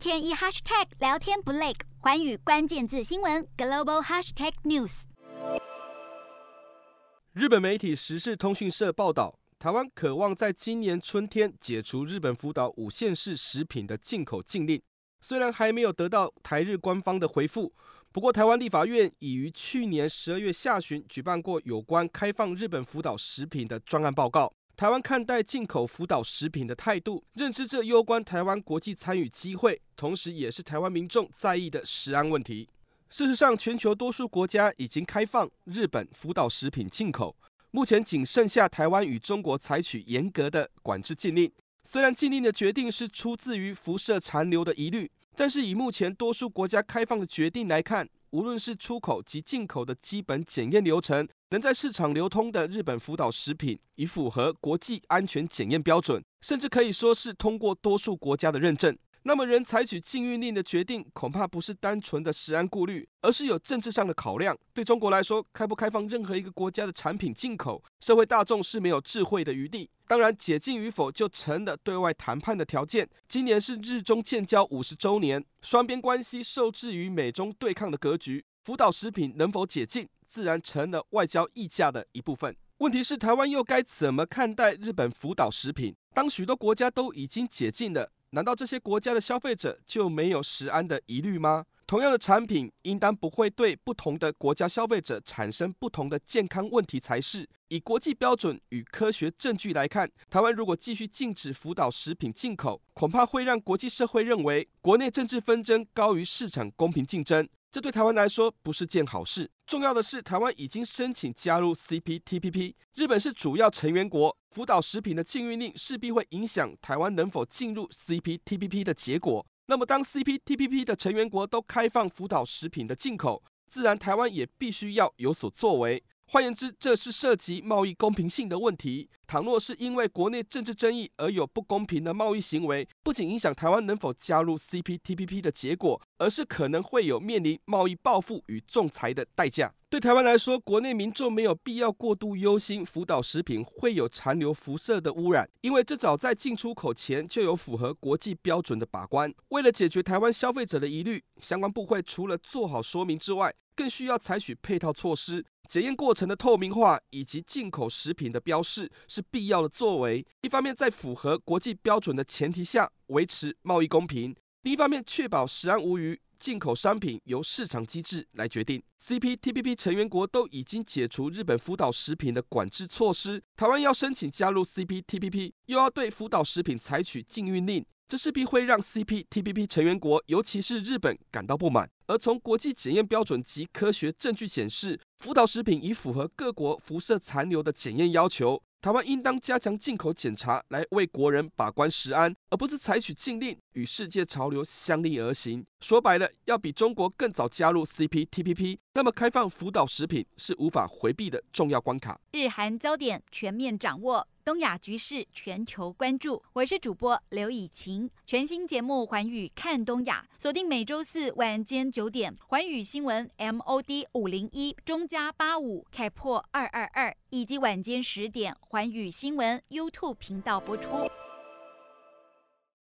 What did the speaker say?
天一 hashtag 聊天不累，环宇关键字新闻 global hashtag news。日本媒体时事通讯社报道，台湾渴望在今年春天解除日本福岛五县市食品的进口禁令，虽然还没有得到台日官方的回复。不过，台湾立法院已于去年十二月下旬举办过有关开放日本福岛食品的专案报告。台湾看待进口福岛食品的态度，认知这攸关台湾国际参与机会，同时也是台湾民众在意的食安问题。事实上，全球多数国家已经开放日本福岛食品进口，目前仅剩下台湾与中国采取严格的管制禁令。虽然禁令的决定是出自于辐射残留的疑虑。但是以目前多数国家开放的决定来看，无论是出口及进口的基本检验流程，能在市场流通的日本福岛食品已符合国际安全检验标准，甚至可以说是通过多数国家的认证。那么，人采取禁运令的决定，恐怕不是单纯的食安顾虑，而是有政治上的考量。对中国来说，开不开放任何一个国家的产品进口，社会大众是没有智慧的余地。当然，解禁与否就成了对外谈判的条件。今年是日中建交五十周年，双边关系受制于美中对抗的格局，福岛食品能否解禁，自然成了外交议价的一部分。问题是，台湾又该怎么看待日本福岛食品？当许多国家都已经解禁了。难道这些国家的消费者就没有食安的疑虑吗？同样的产品，应当不会对不同的国家消费者产生不同的健康问题才是。以国际标准与科学证据来看，台湾如果继续禁止福岛食品进口，恐怕会让国际社会认为国内政治纷争高于市场公平竞争。这对台湾来说不是件好事。重要的是，台湾已经申请加入 CPTPP，日本是主要成员国。福岛食品的禁运令势必会影响台湾能否进入 CPTPP 的结果。那么，当 CPTPP 的成员国都开放福岛食品的进口，自然台湾也必须要有所作为。换言之，这是涉及贸易公平性的问题。倘若是因为国内政治争议而有不公平的贸易行为，不仅影响台湾能否加入 CPTPP 的结果，而是可能会有面临贸易报复与仲裁的代价。对台湾来说，国内民众没有必要过度忧心福岛食品会有残留辐射的污染，因为这早在进出口前就有符合国际标准的把关。为了解决台湾消费者的疑虑，相关部会除了做好说明之外，更需要采取配套措施。检验过程的透明化以及进口食品的标示是必要的作为。一方面，在符合国际标准的前提下维持贸易公平；另一方面，确保食安无虞。进口商品由市场机制来决定。CPTPP 成员国都已经解除日本福岛食品的管制措施，台湾要申请加入 CPTPP，又要对福岛食品采取禁运令。这势必会让 CPTPP 成员国，尤其是日本感到不满。而从国际检验标准及科学证据显示，福岛食品已符合各国辐射残留的检验要求。台湾应当加强进口检查，来为国人把关食安，而不是采取禁令，与世界潮流相逆而行。说白了，要比中国更早加入 CPTPP，那么开放福岛食品是无法回避的重要关卡。日韩焦点全面掌握。东亚局势全球关注，我是主播刘以晴。全新节目《环宇看东亚》，锁定每周四晚间九点，《环宇新闻》MOD 五零一中加八五开破二二二，以及晚间十点，《环宇新闻》YouTube 频道播出。